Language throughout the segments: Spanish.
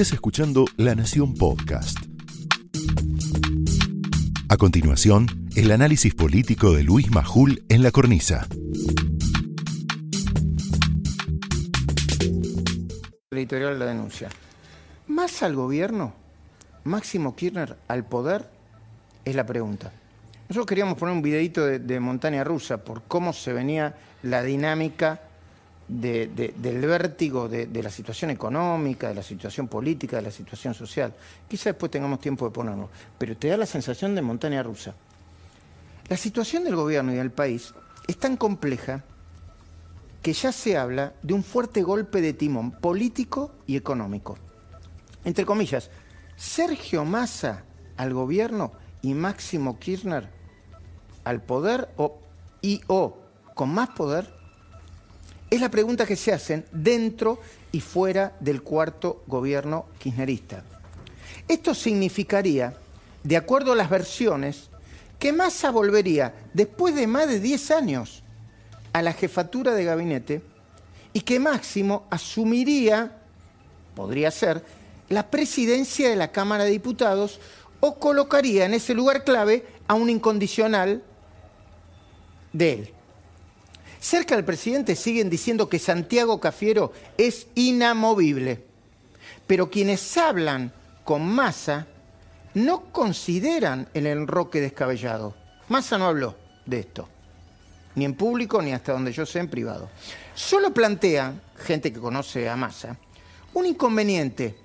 Estás escuchando La Nación Podcast. A continuación, el análisis político de Luis Majul en la cornisa. editorial la denuncia. ¿Más al gobierno? ¿Máximo Kirchner al poder? Es la pregunta. Nosotros queríamos poner un videito de, de montaña rusa por cómo se venía la dinámica de- de- del vértigo de, la situación económica, de la situación política, de la situación social. Quizá después tengamos tiempo de ponerlo, pero te da la sensación de montaña rusa. La situación del gobierno y del país es tan compleja que ya se habla de un fuerte golpe de timón político y económico. Entre comillas, Sergio Massa al gobierno y Máximo Kirchner al poder o, y o con más poder es la pregunta que se hacen dentro y fuera del cuarto gobierno kirchnerista. Esto significaría, de acuerdo a las versiones, que Massa volvería después de más de 10 años a la jefatura de gabinete y que Máximo asumiría, podría ser, la presidencia de la Cámara de Diputados o colocaría en ese lugar clave a un incondicional de él. Cerca del presidente siguen diciendo que Santiago Cafiero es inamovible, pero quienes hablan con Massa no consideran el enroque descabellado. Massa no habló de esto, ni en público ni hasta donde yo sé en privado. Solo plantean, gente que conoce a Massa, un inconveniente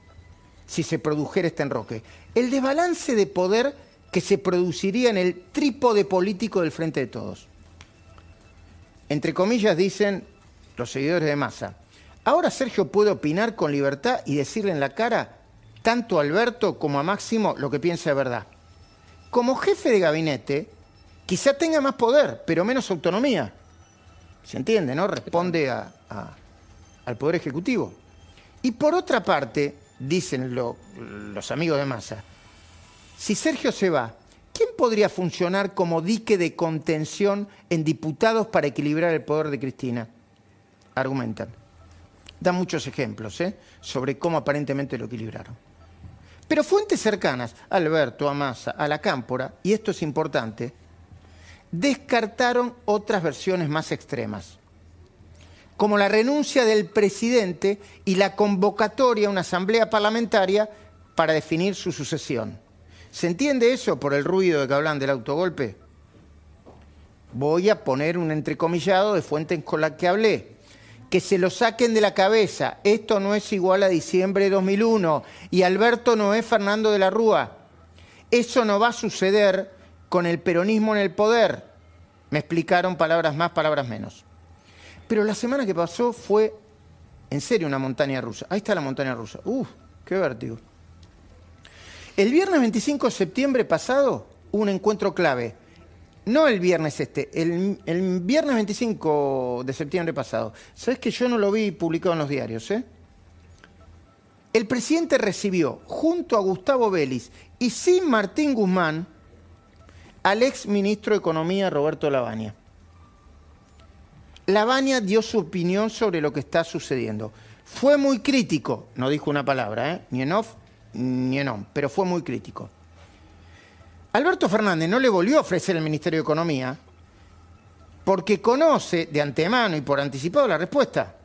si se produjera este enroque, el desbalance de poder que se produciría en el trípode político del Frente de Todos entre comillas dicen los seguidores de Massa, ahora Sergio puede opinar con libertad y decirle en la cara tanto a Alberto como a Máximo lo que piensa de verdad. Como jefe de gabinete, quizá tenga más poder, pero menos autonomía. ¿Se entiende, no? Responde a- al Poder Ejecutivo. Y por otra parte, dicen lo- los amigos de Massa, si Sergio se va, ¿quién podría funcionar como dique de contención en diputados para equilibrar el poder de Cristina? Argumentan. Dan muchos ejemplos ¿eh? sobre cómo aparentemente lo equilibraron. Pero fuentes cercanas, Alberto, a Massa, a la Cámpora, y esto es importante, descartaron otras versiones más extremas, como la renuncia del presidente y la convocatoria a una asamblea parlamentaria para definir su sucesión. ¿Se entiende eso por el ruido de que hablan del autogolpe? Voy a poner un entrecomillado de fuentes con la que hablé. Que se lo saquen de la cabeza. Esto no es igual a diciembre de 2001 y Alberto no es Fernando de la Rúa. Eso no va a suceder con el peronismo en el poder. Me explicaron palabras más, palabras menos. Pero la semana que pasó fue en serio una montaña rusa. Ahí está la montaña rusa. Uf, qué vértigo. El viernes 25 de septiembre pasado un encuentro clave. No el viernes este, el, viernes 25 de septiembre pasado. ¿Sabes que yo no lo vi publicado en los diarios? eh? El presidente recibió, junto a Gustavo Vélez y sin Martín Guzmán, al ex ministro de Economía Roberto Lavagna. Lavagna dio su opinión sobre lo que está sucediendo. Fue muy crítico, no dijo una palabra, ¿eh? ni en off ni en on, pero fue muy crítico. Alberto Fernández no le volvió a ofrecer el Ministerio de Economía porque conoce de antemano y por anticipado la respuesta.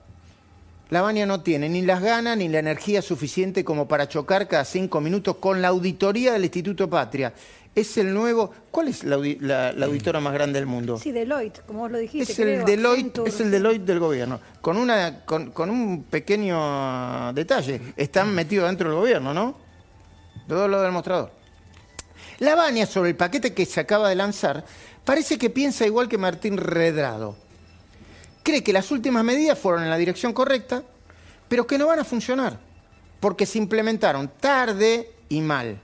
Lavagna no tiene ni las ganas ni la energía suficiente como para chocar cada cinco minutos con la auditoría del Instituto Patria. Es el nuevo. ¿Cuál es la, audi- la- la auditora más grande del mundo? Sí, Deloitte, como vos lo dijiste. Es el, Deloitte, Accenture, es el. Deloitte del gobierno. Con, una, con, con un pequeño detalle. Están metidos dentro del gobierno, ¿no? De dos lados del mostrador. La Baña sobre el paquete que se acaba de lanzar parece que piensa igual que Martín Redrado. Cree que las últimas medidas fueron en la dirección correcta, pero que no van a funcionar, porque se implementaron tarde y mal.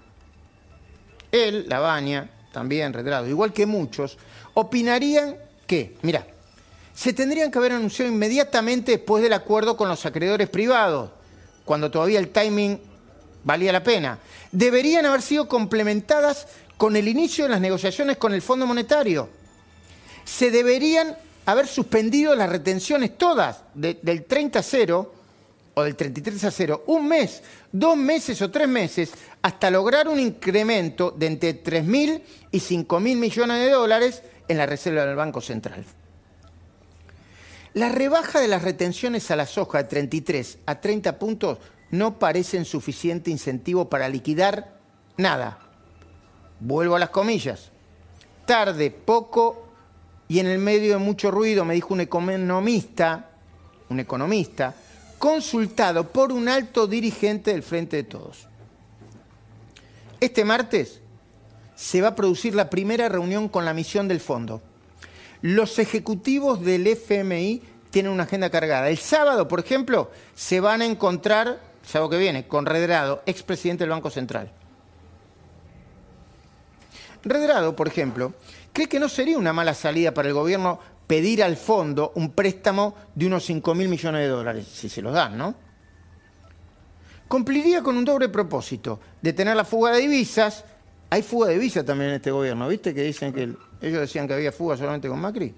Él, Lavagna, también Redrado, igual que muchos, opinarían que, mira, se tendrían que haber anunciado inmediatamente después del acuerdo con los acreedores privados, cuando todavía el timing valía la pena. Deberían haber sido complementadas con el inicio de las negociaciones con el Fondo Monetario. Se deberían haber suspendido las retenciones todas de- del 30 a 0 o del 33 a 0, un mes, dos meses o tres meses, hasta lograr un incremento de entre 3.000 y 5.000 millones de dólares en la reserva del Banco Central. La rebaja de las retenciones a la soja de 33 a 30 puntos no parecen suficiente incentivo para liquidar nada. Vuelvo a las comillas. Tarde, poco y en el medio de mucho ruido, me dijo un economista, un economista, consultado por un alto dirigente del Frente de Todos. Este martes se va a producir la primera reunión con la misión del fondo. Los ejecutivos del FMI tienen una agenda cargada. El sábado, por ejemplo, se van a encontrar, sábado que viene, con Redrado, expresidente del Banco Central. Redrado, por ejemplo, cree que no sería una mala salida para el gobierno pedir al fondo un préstamo de unos 5 mil millones de dólares, si se los dan, ¿no? Cumpliría con un doble propósito, detener la fuga de divisas. Hay fuga de divisas también en este gobierno, ¿viste? Que dicen que ellos decían que había fuga solamente con Macri.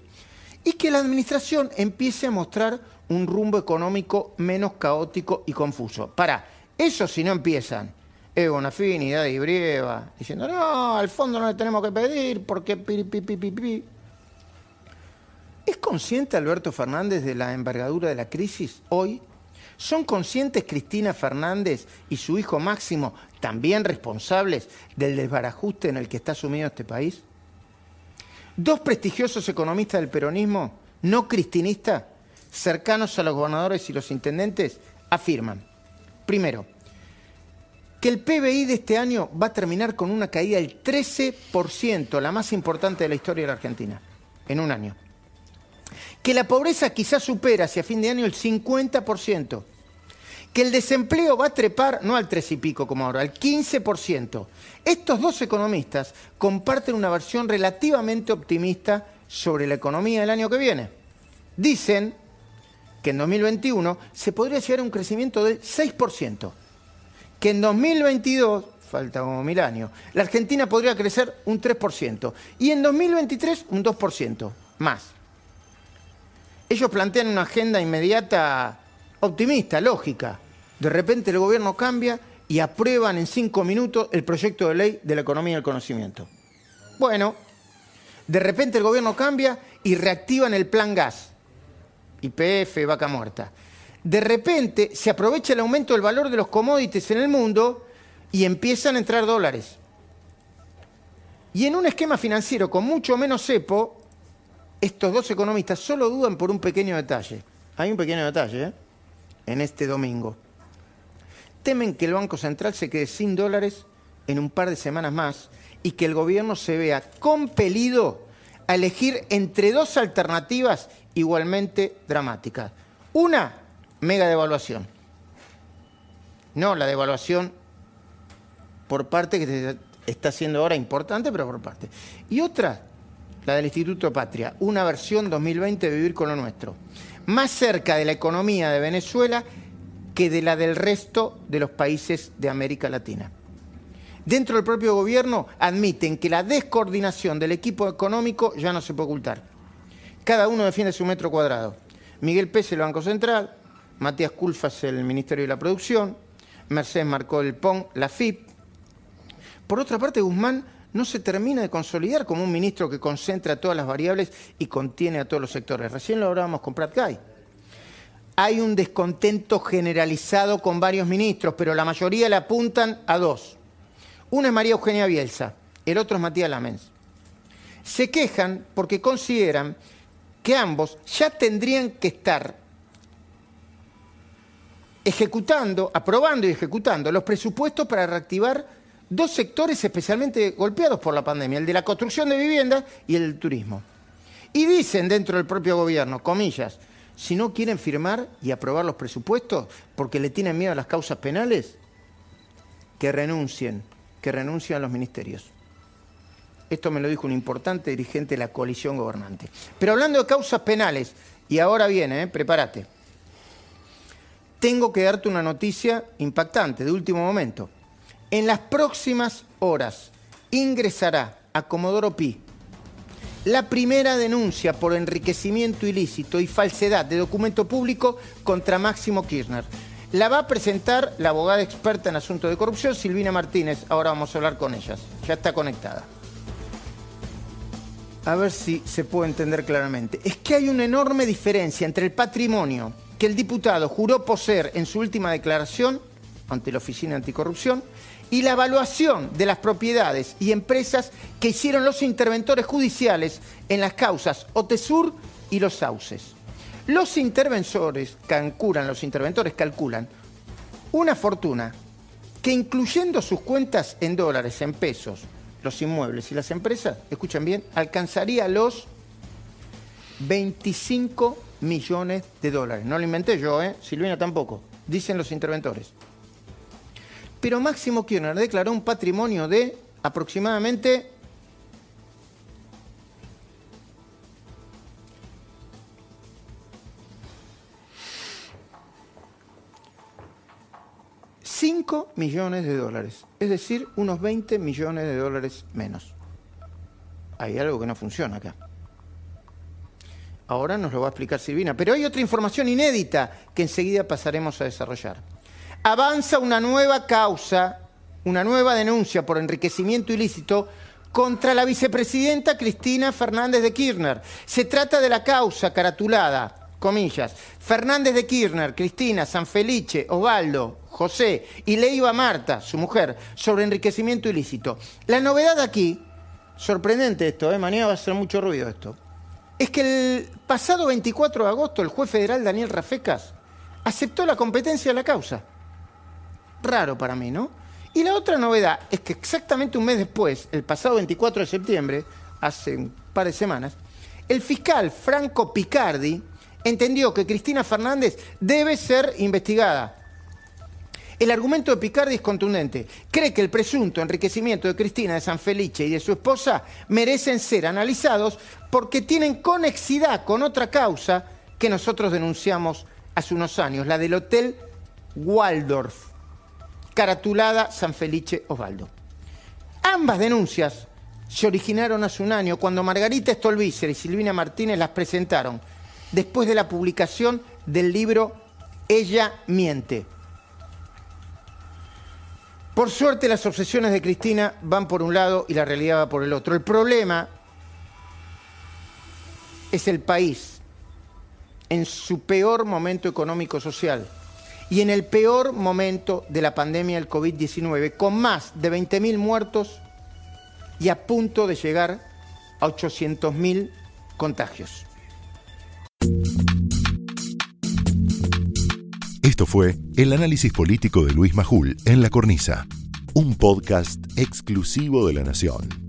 Y que la administración empiece a mostrar un rumbo económico menos caótico y confuso. Para, eso si no empiezan Evo Bonafini, y Brieva, diciendo, no, al fondo no le tenemos que pedir porque pi, pi, pi, ¿Es consciente Alberto Fernández de la envergadura de la crisis hoy? ¿Son conscientes Cristina Fernández y su hijo Máximo también responsables del desbarajuste en el que está sumido este país? Dos prestigiosos economistas del peronismo, no cristinistas, cercanos a los gobernadores y los intendentes, afirman, primero, que el PBI de este año va a terminar con una caída del 13%, la más importante de la historia de la Argentina, en un año. Que la pobreza quizás supera hacia fin de año el 50%. Que el desempleo va a trepar, no al 3 y pico como ahora, al 15%. Estos dos economistas comparten una versión relativamente optimista sobre la economía del año que viene. Dicen que en 2021 se podría llegar a un crecimiento del 6% que en 2022, falta como mil años, la Argentina podría crecer un 3% y en 2023 un 2% más. Ellos plantean una agenda inmediata optimista, lógica. De repente el gobierno cambia y aprueban en cinco minutos el proyecto de ley de la economía del conocimiento. Bueno, de repente el gobierno cambia y reactivan el plan gas. IPF, vaca muerta de repente se aprovecha el aumento del valor de los commodities en el mundo y empiezan a entrar dólares. Y en un esquema financiero con mucho menos cepo, estos dos economistas solo dudan por un pequeño detalle. Hay un pequeño detalle ¿eh? en este domingo. Temen que el Banco Central se quede sin dólares en un par de semanas más y que el gobierno se vea compelido a elegir entre dos alternativas igualmente dramáticas. Una, mega devaluación. No la devaluación por parte que se está haciendo ahora importante, pero por parte. Y otra, la del Instituto Patria, una versión 2020 de Vivir con lo Nuestro, más cerca de la economía de Venezuela que de la del resto de los países de América Latina. Dentro del propio gobierno admiten que la descoordinación del equipo económico ya no se puede ocultar. Cada uno defiende su metro cuadrado. Miguel Pérez, el Banco Central, Matías Culfas, el Ministerio de la Producción, Mercedes Marcó el PON, la FIP. Por otra parte, Guzmán no se termina de consolidar como un ministro que concentra todas las variables y contiene a todos los sectores. Recién lo hablábamos con Prat Guy. Hay un descontento generalizado con varios ministros, pero la mayoría le apuntan a dos. Uno es María Eugenia Bielsa, el otro es Matías Lamens. Se quejan porque consideran que ambos ya tendrían que estar ejecutando, aprobando y ejecutando los presupuestos para reactivar dos sectores especialmente golpeados por la pandemia, el de la construcción de viviendas y el del turismo. Y dicen dentro del propio gobierno, comillas, si no quieren firmar y aprobar los presupuestos porque le tienen miedo a las causas penales, que renuncien, que renuncien a los ministerios. Esto me lo dijo un importante dirigente de la coalición gobernante. Pero hablando de causas penales, y ahora viene, ¿eh? prepárate tengo que darte una noticia impactante, de último momento. En las próximas horas ingresará a Comodoro Pi la primera denuncia por enriquecimiento ilícito y falsedad de documento público contra Máximo Kirchner. La va a presentar la abogada experta en asuntos de corrupción, Silvina Martínez. Ahora vamos a hablar con ellas. Ya está conectada. A ver si se puede entender claramente. Es que hay una enorme diferencia entre el patrimonio que el diputado juró poseer en su última declaración ante la Oficina Anticorrupción y la evaluación de las propiedades y empresas que hicieron los interventores judiciales en las causas Otesur y los Sauces. Los interventores calculan, los interventores calculan una fortuna que incluyendo sus cuentas en dólares, en pesos, los inmuebles y las empresas, escuchen bien, alcanzaría los 25 millones de dólares. No lo inventé yo, ¿eh? Silvina tampoco, dicen los interventores. Pero Máximo Kirchner declaró un patrimonio de aproximadamente ...5 millones de dólares. Es decir, unos 20 millones de dólares menos. Hay algo que no funciona acá. Ahora nos lo va a explicar Silvina. Pero hay otra información inédita que enseguida pasaremos a desarrollar avanza una nueva causa, una nueva denuncia por enriquecimiento ilícito contra la vicepresidenta Cristina Fernández de Kirchner. Se trata de la causa caratulada, comillas, Fernández de Kirchner, Cristina, San Felice, Osvaldo, José y Leiva Marta, su mujer, sobre enriquecimiento ilícito. La novedad aquí, sorprendente esto, ¿eh? mañana va a hacer mucho ruido esto, es que el pasado 24 de agosto el juez federal Daniel Rafecas aceptó la competencia de la causa raro para mí, ¿no? Y la otra novedad es que exactamente un mes después, el pasado 24 de septiembre, hace un par de semanas, el fiscal Franco Picardi entendió que Cristina Fernández debe ser investigada. El argumento de Picardi es contundente. Cree que el presunto enriquecimiento de Cristina de San Felice y de su esposa merecen ser analizados porque tienen conexidad con otra causa que nosotros denunciamos hace unos años, la del Hotel Waldorf caratulada San Felice Osvaldo. Ambas denuncias se originaron hace un año cuando Margarita Stolbizer y Silvina Martínez las presentaron después de la publicación del libro Ella miente. Por suerte las obsesiones de Cristina van por un lado y la realidad va por el otro. El problema es el país en su peor momento económico-social y en el peor momento de la pandemia del COVID-19, con más de 20.000 muertos y a punto de llegar a 800.000 contagios. Esto fue el análisis político de Luis Majul en La Cornisa, un podcast exclusivo de La Nación.